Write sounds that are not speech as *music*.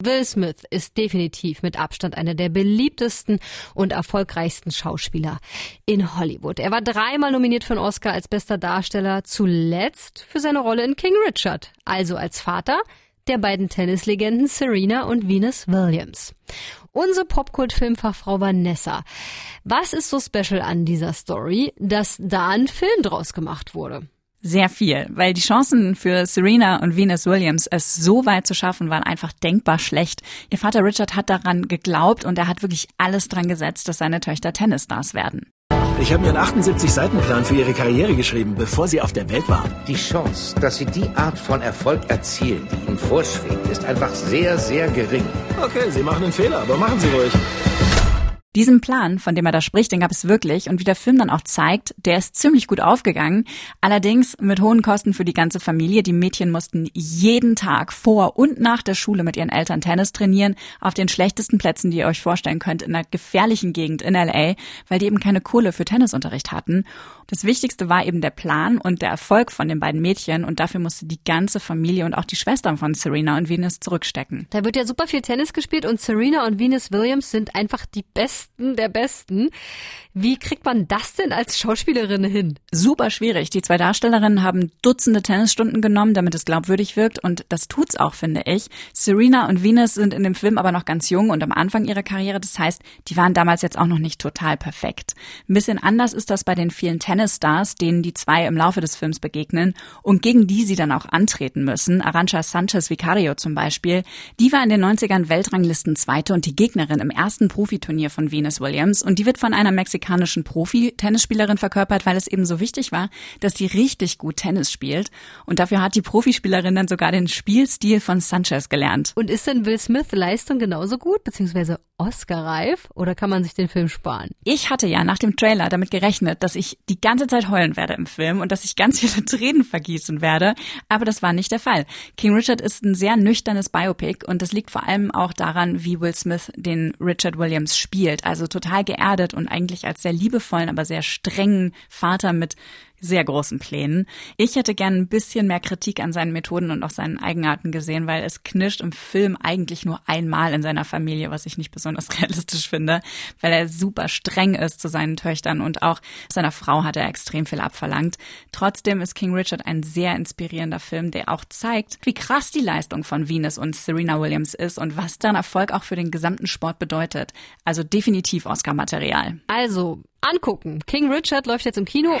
Will Smith ist definitiv mit Abstand einer der beliebtesten und erfolgreichsten Schauspieler in Hollywood. Er war dreimal nominiert für einen Oscar als bester Darsteller, zuletzt für seine Rolle in King Richard, also als Vater der beiden Tennislegenden Serena und Venus Williams. Unsere Popkult-Filmfachfrau Vanessa. Was ist so special an dieser Story, dass da ein Film draus gemacht wurde? Sehr viel, weil die Chancen für Serena und Venus Williams, es so weit zu schaffen, waren einfach denkbar schlecht. Ihr Vater Richard hat daran geglaubt und er hat wirklich alles dran gesetzt, dass seine Töchter Tennisstars werden. Ich habe mir einen 78-Seiten-Plan für ihre Karriere geschrieben, bevor sie auf der Welt waren. Die Chance, dass sie die Art von Erfolg erzielen, die ihnen vorschwebt, ist einfach sehr, sehr gering. Okay, Sie machen einen Fehler, aber machen Sie ruhig. Diesen Plan, von dem er da spricht, den gab es wirklich und wie der Film dann auch zeigt, der ist ziemlich gut aufgegangen. Allerdings mit hohen Kosten für die ganze Familie. Die Mädchen mussten jeden Tag vor und nach der Schule mit ihren Eltern Tennis trainieren, auf den schlechtesten Plätzen, die ihr euch vorstellen könnt, in einer gefährlichen Gegend in LA, weil die eben keine Kohle für Tennisunterricht hatten. Das Wichtigste war eben der Plan und der Erfolg von den beiden Mädchen und dafür musste die ganze Familie und auch die Schwestern von Serena und Venus zurückstecken. Da wird ja super viel Tennis gespielt und Serena und Venus Williams sind einfach die Besten der Besten. Wie kriegt man das denn als Schauspielerin hin? Super schwierig. Die zwei Darstellerinnen haben Dutzende Tennisstunden genommen, damit es glaubwürdig wirkt und das tut's auch, finde ich. Serena und Venus sind in dem Film aber noch ganz jung und am Anfang ihrer Karriere. Das heißt, die waren damals jetzt auch noch nicht total perfekt. Ein bisschen anders ist das bei den vielen Tennis Tennisstars, denen die zwei im Laufe des Films begegnen und gegen die sie dann auch antreten müssen. Arancha Sanchez Vicario zum Beispiel. Die war in den 90ern Weltranglisten Zweite und die Gegnerin im ersten Profiturnier von Venus Williams. Und die wird von einer mexikanischen Profi-Tennisspielerin verkörpert, weil es eben so wichtig war, dass sie richtig gut Tennis spielt. Und dafür hat die Profispielerin dann sogar den Spielstil von Sanchez gelernt. Und ist denn Will Smith Leistung genauso gut, beziehungsweise Oscar-reif, oder kann man sich den Film sparen? Ich hatte ja nach dem Trailer damit gerechnet, dass ich die ganze Zeit heulen werde im Film und dass ich ganz *laughs* viele Tränen vergießen werde. Aber das war nicht der Fall. King Richard ist ein sehr nüchternes Biopic und das liegt vor allem auch daran, wie Will Smith den Richard Williams spielt. Also total geerdet und eigentlich als sehr liebevollen, aber sehr strengen Vater mit sehr großen Plänen. Ich hätte gern ein bisschen mehr Kritik an seinen Methoden und auch seinen Eigenarten gesehen, weil es knirscht im Film eigentlich nur einmal in seiner Familie, was ich nicht besonders *laughs* realistisch finde, weil er super streng ist zu seinen Töchtern und auch seiner Frau hat er extrem viel abverlangt. Trotzdem ist King Richard ein sehr inspirierender Film, der auch zeigt, wie krass die Leistung von Venus und Serena Williams ist und was deren Erfolg auch für den gesamten Sport bedeutet. Also definitiv Oscar-Material. Also, angucken. King Richard läuft jetzt im Kino.